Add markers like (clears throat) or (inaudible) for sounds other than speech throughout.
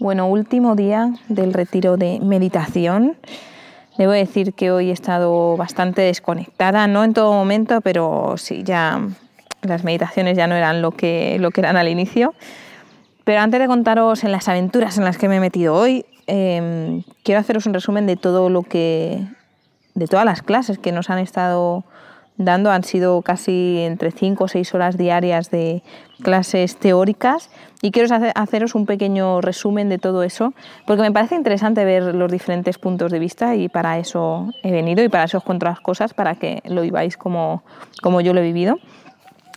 Bueno, último día del retiro de meditación. Debo decir que hoy he estado bastante desconectada, no en todo momento, pero sí, ya las meditaciones ya no eran lo que, lo que eran al inicio. Pero antes de contaros en las aventuras en las que me he metido hoy, em, quiero haceros un resumen de todo lo que. de todas las clases que nos han estado dando. Han sido casi entre 5 o 6 horas diarias de clases teóricas y quiero haceros un pequeño resumen de todo eso porque me parece interesante ver los diferentes puntos de vista y para eso he venido y para eso os cuento las cosas para que lo viváis como, como yo lo he vivido.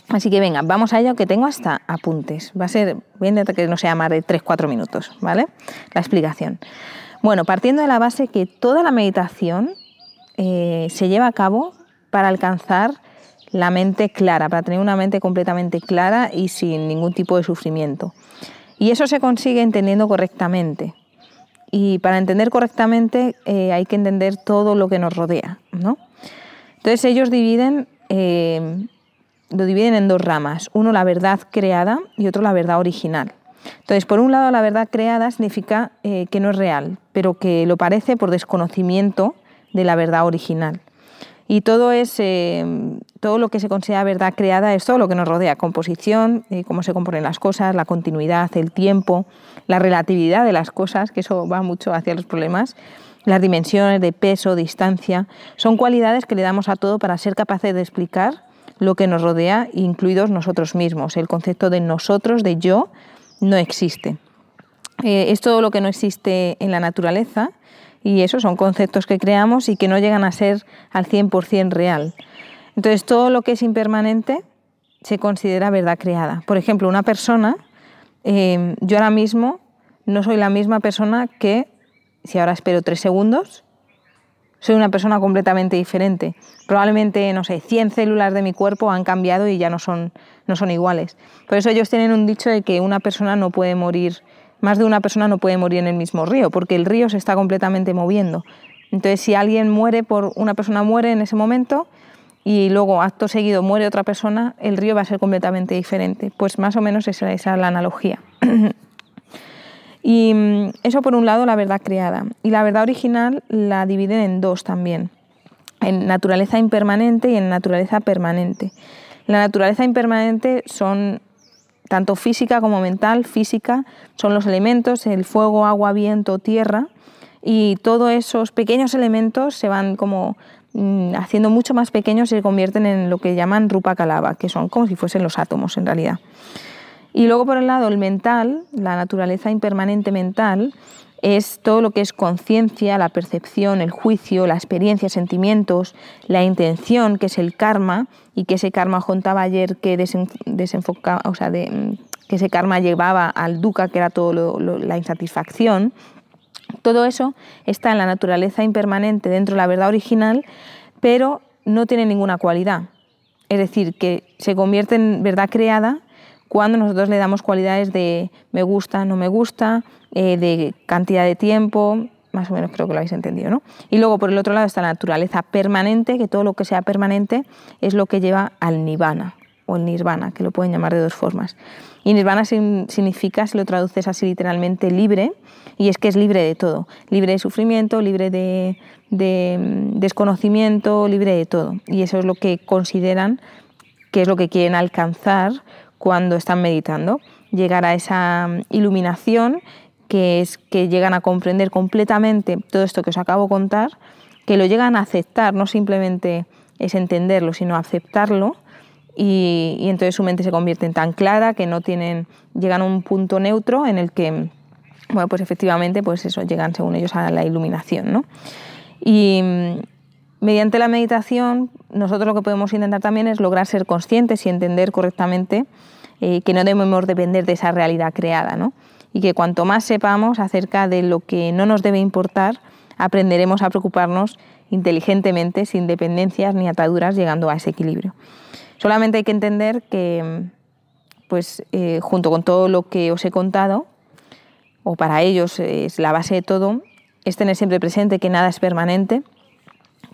Así que venga, vamos a ello que tengo hasta apuntes. Va a ser, voy a intentar que no sea más de 3-4 minutos, ¿vale? La explicación. Bueno, partiendo de la base que toda la meditación eh, se lleva a cabo para alcanzar la mente clara, para tener una mente completamente clara y sin ningún tipo de sufrimiento. Y eso se consigue entendiendo correctamente. Y para entender correctamente eh, hay que entender todo lo que nos rodea. ¿no? Entonces ellos dividen, eh, lo dividen en dos ramas. Uno la verdad creada y otro la verdad original. Entonces, por un lado, la verdad creada significa eh, que no es real, pero que lo parece por desconocimiento de la verdad original. Y todo, es, todo lo que se considera verdad creada es todo lo que nos rodea, composición, eh, cómo se componen las cosas, la continuidad, el tiempo, la relatividad de las cosas, que eso va mucho hacia los problemas, las dimensiones de peso, distancia, son cualidades que le damos a todo para ser capaces de explicar lo que nos rodea, incluidos nosotros mismos. El concepto de nosotros, de yo, no existe. Eh, es todo lo que no existe en la naturaleza y esos son conceptos que creamos y que no llegan a ser al 100% real. Entonces, todo lo que es impermanente se considera verdad creada. Por ejemplo, una persona, eh, yo ahora mismo no soy la misma persona que si ahora espero tres segundos, soy una persona completamente diferente. Probablemente, no sé, 100 células de mi cuerpo han cambiado y ya no son, no son iguales. Por eso ellos tienen un dicho de que una persona no puede morir más de una persona no puede morir en el mismo río, porque el río se está completamente moviendo. Entonces, si alguien muere por una persona muere en ese momento y luego acto seguido muere otra persona, el río va a ser completamente diferente. Pues más o menos esa, es la analogía. (clears throat) y mm, eso por un lado la verdad creada. Y la verdad original la dividen en dos también, en naturaleza impermanente y en naturaleza permanente. La naturaleza impermanente son tanto física como mental, física, son los elementos, el fuego, agua, viento, tierra, y todos esos pequeños elementos se van como mm, haciendo mucho más pequeños y se convierten en lo que llaman rupa calava, que son como si fuesen los átomos en realidad. Y luego por el lado el mental, la naturaleza impermanente mental, es todo lo que es conciencia, la percepción, el juicio, la experiencia, sentimientos, la intención, que es el karma, y que ese karma contaba ayer que desenfoca, o sea, de, que ese karma llevaba al dukkha, que era todo la insatisfacción. Todo eso está en la naturaleza impermanente dentro de la verdad original, pero no tiene ninguna cualidad. Es decir, que se convierte en verdad creada cuando nosotros le damos cualidades de me gusta, no me gusta, eh, de cantidad de tiempo, más o menos creo que lo habéis entendido, ¿no? Y luego por el otro lado está la naturaleza permanente, que todo lo que sea permanente es lo que lleva al nirvana o el nirvana, que lo pueden llamar de dos formas. Y nirvana significa, si lo traduces así literalmente, libre, y es que es libre de todo, libre de sufrimiento, libre de, de mm, desconocimiento, libre de todo. Y eso es lo que consideran que es lo que quieren alcanzar cuando están meditando, llegar a esa mm, iluminación que es que llegan a comprender completamente todo esto que os acabo de contar, que lo llegan a aceptar, no simplemente es entenderlo, sino aceptarlo y, entonces su mente se convierte en tan clara que no tienen, llegan a un punto neutro en el que, bueno, pues efectivamente, pues eso, llegan según ellos a la iluminación, ¿no? Y mm, mediante la meditación, nosotros lo que podemos intentar también es lograr ser conscientes y entender correctamente eh, que no debemos depender de esa realidad creada, ¿no? y que cuanto más sepamos acerca de lo que no nos debe importar, aprenderemos a preocuparnos inteligentemente, sin dependencias ni ataduras, llegando a ese equilibrio. Solamente hay que entender que, pues, eh, junto con todo lo que os he contado, o para ellos es la base de todo, es tener siempre presente que nada es permanente,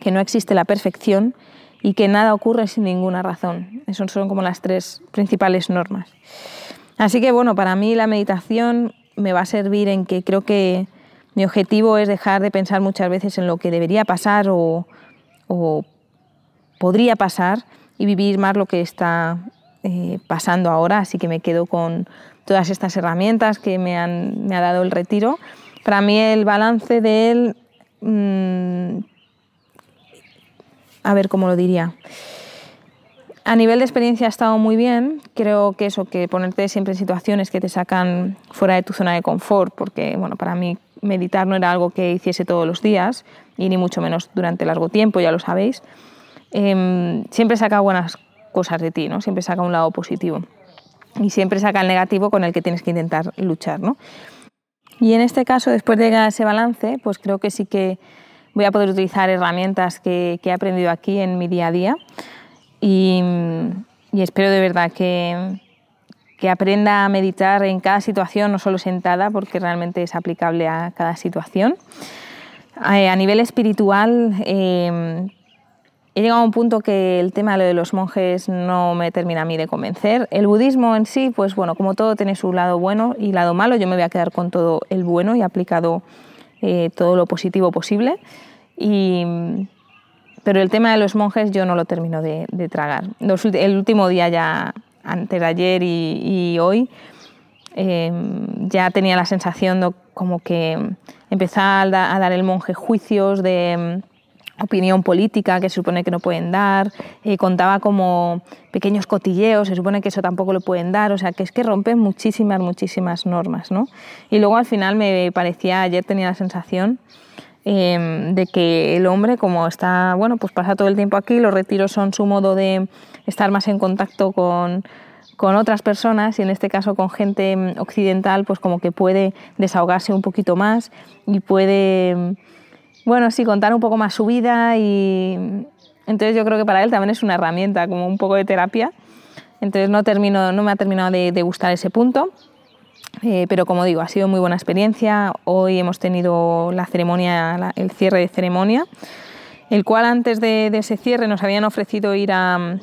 que no existe la perfección y que nada ocurre sin ninguna razón. Esas son como las tres principales normas. Así que bueno, para mí la meditación me va a servir en que creo que mi objetivo es dejar de pensar muchas veces en lo que debería pasar o, podría pasar y vivir más lo que está eh, pasando ahora. Así que me quedo con todas estas herramientas que me, han, ha dado el retiro. Para mí el balance de él, mm, a ver cómo lo diría. A nivel de experiencia ha estado muy bien. Creo que eso, que ponerte siempre en situaciones que te sacan fuera de tu zona de confort, porque bueno, para mí meditar no era algo que hiciese todos los días y ni mucho menos durante largo tiempo, ya lo sabéis. Em, siempre saca buenas cosas de ti, ¿no? Siempre saca un lado positivo y siempre saca el negativo con el que tienes que intentar luchar, ¿no? Y en este caso, después de llegar a ese balance, pues creo que sí que voy a poder utilizar herramientas que, que he aprendido aquí en mi día a día y, espero de verdad que, que, aprenda a meditar en cada situación, no solo sentada, porque realmente es aplicable a cada situación. Eh, a nivel espiritual, eh, he llegado a un punto que el tema de los monjes no me termina a mí de convencer. El budismo en sí, pues bueno, como todo tiene su lado bueno y lado malo, yo me voy a quedar con todo el bueno y aplicado eh, todo lo positivo posible. Y, pero el tema de los monjes yo no lo termino de, tragar. el último día ya, antes de ayer y, hoy, em, ya tenía la sensación de como que empezaba a dar el monje juicios de em, opinión política que se supone que no pueden dar, eh, contaba como pequeños cotilleos, se supone que eso tampoco lo pueden dar, o sea, que es que rompen muchísimas, muchísimas normas, ¿no? Y luego al final me parecía, ayer tenía la sensación Em, de que el hombre, como está, bueno, pues pasa todo el tiempo aquí, los retiros son su modo de estar más en contacto con, con otras personas y en este caso con gente em, occidental, pues como que puede desahogarse un poquito más y puede, em, bueno, sí, contar un poco más su vida y entonces yo creo que para él también es una herramienta, como un poco de terapia. Entonces no, termino, no me ha terminado de, de gustar ese punto. Eh, pero como digo, ha sido muy buena experiencia. Hoy hemos tenido la ceremonia, el cierre de ceremonia, el cual antes de, ese cierre nos habían ofrecido ir a,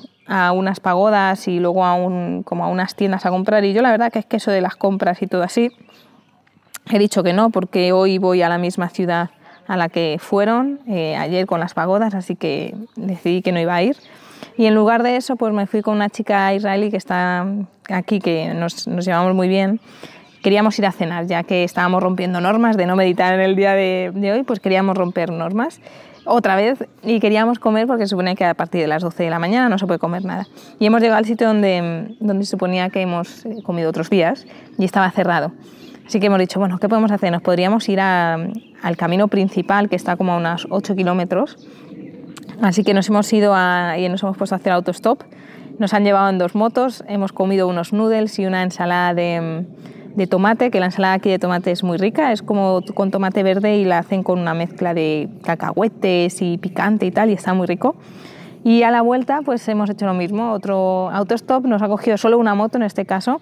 unas pagodas y luego a, un, como a unas tiendas a comprar. Y yo la verdad que es que eso de las compras y todo así, he dicho que no, porque hoy voy a la misma ciudad a la que fueron eh, ayer con las pagodas, así que decidí que no iba a ir. Y en lugar de eso, pues me fui con una chica israelí que está aquí, que nos, nos llevamos muy bien queríamos ir a cenar, ya que estábamos rompiendo normas de no meditar en el día de, hoy, pues queríamos romper normas otra vez y queríamos comer porque se supone que a partir de las 12 de la mañana no se puede comer nada. Y hemos llegado al sitio donde, donde se suponía que hemos eh, comido otros días y estaba cerrado. Así que hemos dicho, bueno, ¿qué podemos hacer? Nos podríamos ir al camino principal que está como a unos 8 kilómetros. Así que nos hemos ido y nos hemos puesto a hacer autostop. Nos han llevado en dos motos, hemos comido unos noodles y una ensalada de, de tomate, que la ensalada aquí de tomate es muy rica, es como con tomate verde y la hacen con una mezcla de cacahuetes y picante y tal, y está muy rico. Y a la vuelta pues hemos hecho lo mismo, otro autostop, nos ha cogido solo una moto en este caso,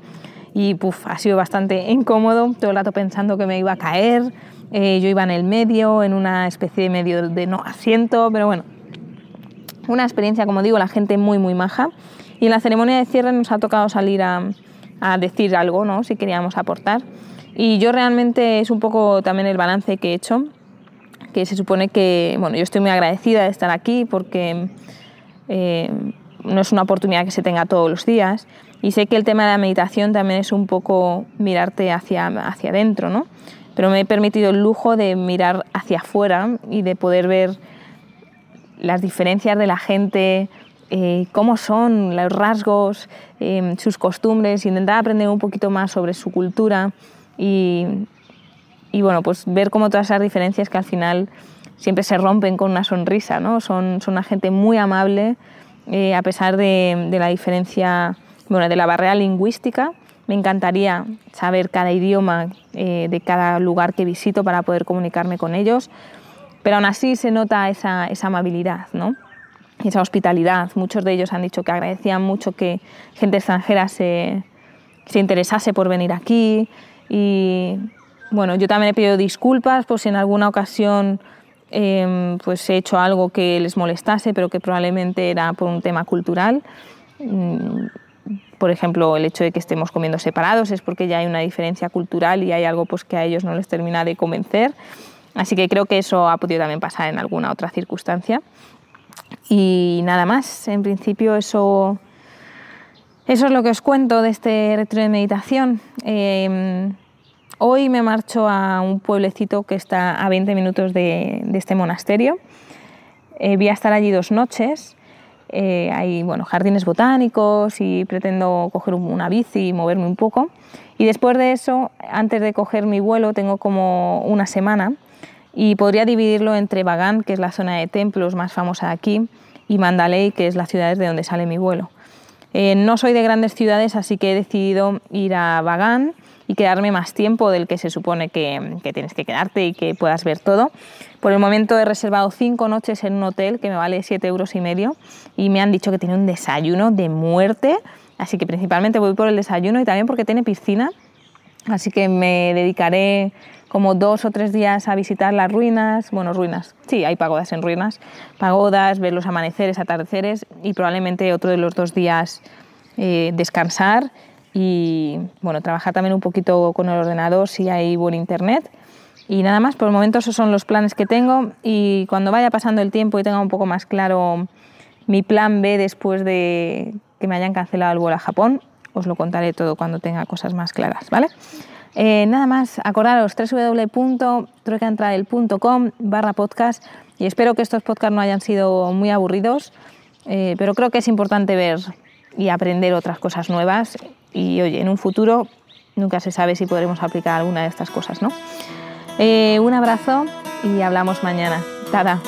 y puff, ha sido bastante incómodo, todo el rato pensando que me iba a caer, eh, yo iba en el medio, en una especie de medio de no asiento, pero bueno, una experiencia, como digo, la gente muy, muy maja. Y en la ceremonia de cierre nos ha tocado salir a, decir algo, ¿no? si queríamos aportar. Y yo realmente es un poco también el balance que he hecho, que se supone que, bueno, yo estoy muy agradecida de estar aquí porque eh, no es una oportunidad que se tenga todos los días. Y sé que el tema de la meditación también es un poco mirarte hacia, hacia adentro, ¿no? Pero me he permitido el lujo de mirar hacia afuera y de poder ver las diferencias de la gente, eh, cómo son los rasgos, eh, sus costumbres, intentar aprender un poquito más sobre su cultura y, bueno, pues ver cómo todas esas diferencias que al final siempre se rompen con una sonrisa, ¿no? Son, son una gente muy amable, eh, a pesar de, la diferencia, bueno, de la barrera lingüística, Me encantaría saber cada idioma eh, de cada lugar que visito para poder comunicarme con ellos, pero aún así se nota esa, esa amabilidad, ¿no? esa hospitalidad. Muchos de ellos han dicho que agradecían mucho que gente extranjera se, se interesase por venir aquí y bueno, yo también he pedido disculpas por si en alguna ocasión em, pues he hecho algo que les molestase, pero que probablemente era por un tema cultural. Mm, por ejemplo, el hecho de que estemos comiendo separados es porque ya hay una diferencia cultural y hay algo pues, que a ellos no les termina de convencer. Así que creo que eso ha podido también pasar en alguna otra circunstancia. Y nada más, en principio eso, eso es lo que os cuento de este retiro de meditación. Em, hoy me marcho a un pueblecito que está a 20 minutos de, este monasterio. Eh, voy a estar allí dos noches eh, hay bueno, jardines botánicos y pretendo coger una bici y moverme un poco. Y después de eso, antes de coger mi vuelo, tengo como una semana y podría dividirlo entre Bagán, que es la zona de templos más famosa aquí, y Mandalay, que es la ciudad de donde sale mi vuelo. Eh, no soy de grandes ciudades, así que he decidido ir a Bagán y quedarme más tiempo del que se supone que, tienes que quedarte y que puedas ver todo. Por el momento he reservado cinco noches en un hotel que me vale siete euros y medio y me han dicho que tiene un desayuno de muerte, así que principalmente voy por el desayuno y también porque tiene piscina, así que me dedicaré como dos o tres días a visitar las ruinas, bueno, ruinas, sí, hay pagodas en ruinas, pagodas, ver los amaneceres, atardeceres y probablemente otro de los dos días eh, descansar y bueno, trabajar también un poquito con el ordenador si hay buen internet. Y nada más, por el momento esos son los planes que tengo y cuando vaya pasando el tiempo y tenga un poco más claro mi plan B después de que me hayan cancelado el vuelo a Japón, os lo contaré todo cuando tenga cosas más claras, ¿vale? Eh, nada más, acordaros www.troicantrael.com barra podcast y espero que estos podcasts no hayan sido muy aburridos, eh, pero creo que es importante ver y aprender otras cosas nuevas y oye, en un futuro nunca se sabe si podremos aplicar alguna de estas cosas, ¿no? Eh, un abrazo y hablamos mañana. Tada.